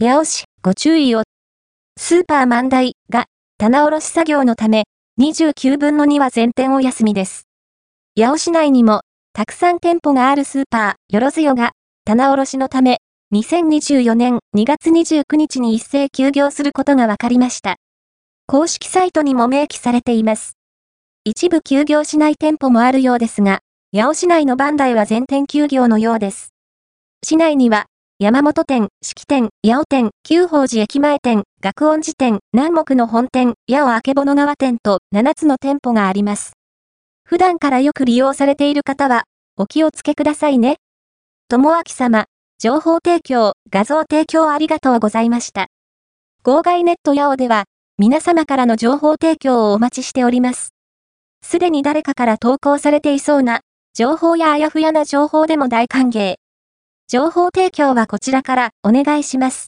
八尾市、ご注意を。スーパー万代が、棚卸し作業のため、29分の2は全店お休みです。八尾市内にも、たくさん店舗があるスーパー、よろずよが、棚卸しのため、2024年2月29日に一斉休業することが分かりました。公式サイトにも明記されています。一部休業しない店舗もあるようですが、八尾市内のバンダイは全店休業のようです。市内には、山本店、四季店、八尾店、九宝寺駅前店、学音寺店、南木の本店、八尾明物川店と7つの店舗があります。普段からよく利用されている方は、お気をつけくださいね。ともあき様、情報提供、画像提供ありがとうございました。号外ネット八尾では、皆様からの情報提供をお待ちしております。すでに誰かから投稿されていそうな、情報やあやふやな情報でも大歓迎。情報提供はこちらからお願いします。